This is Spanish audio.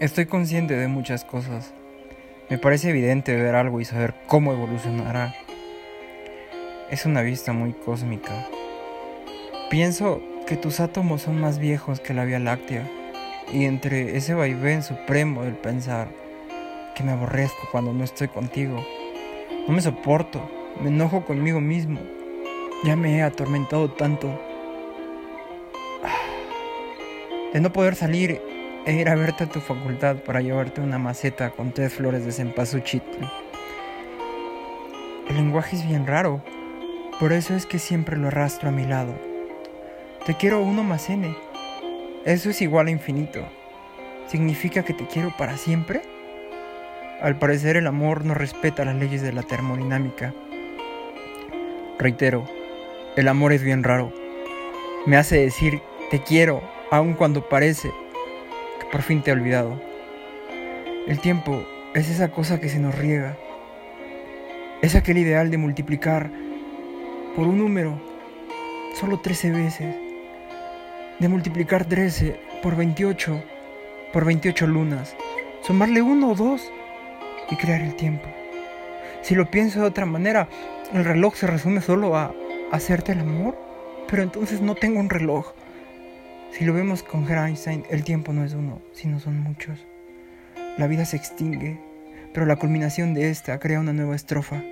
Estoy consciente de muchas cosas. Me parece evidente ver algo y saber cómo evolucionará. Es una vista muy cósmica. Pienso que tus átomos son más viejos que la Vía Láctea y entre ese vaivén supremo del pensar que me aborrezco cuando no estoy contigo. No me soporto, me enojo conmigo mismo. Ya me he atormentado tanto. De no poder salir e ir a verte a tu facultad para llevarte una maceta con tres flores de cempasúchil. El lenguaje es bien raro, por eso es que siempre lo arrastro a mi lado. Te quiero uno más. Eso es igual a infinito. ¿Significa que te quiero para siempre? Al parecer el amor no respeta las leyes de la termodinámica. Reitero, el amor es bien raro. Me hace decir te quiero aun cuando parece por fin te he olvidado. El tiempo es esa cosa que se nos riega. Es aquel ideal de multiplicar por un número solo 13 veces. De multiplicar 13 por 28 por 28 lunas. Sumarle uno o dos y crear el tiempo. Si lo pienso de otra manera, el reloj se resume solo a hacerte el amor, pero entonces no tengo un reloj. Si lo vemos con Einstein, el tiempo no es uno, sino son muchos. La vida se extingue, pero la culminación de esta crea una nueva estrofa.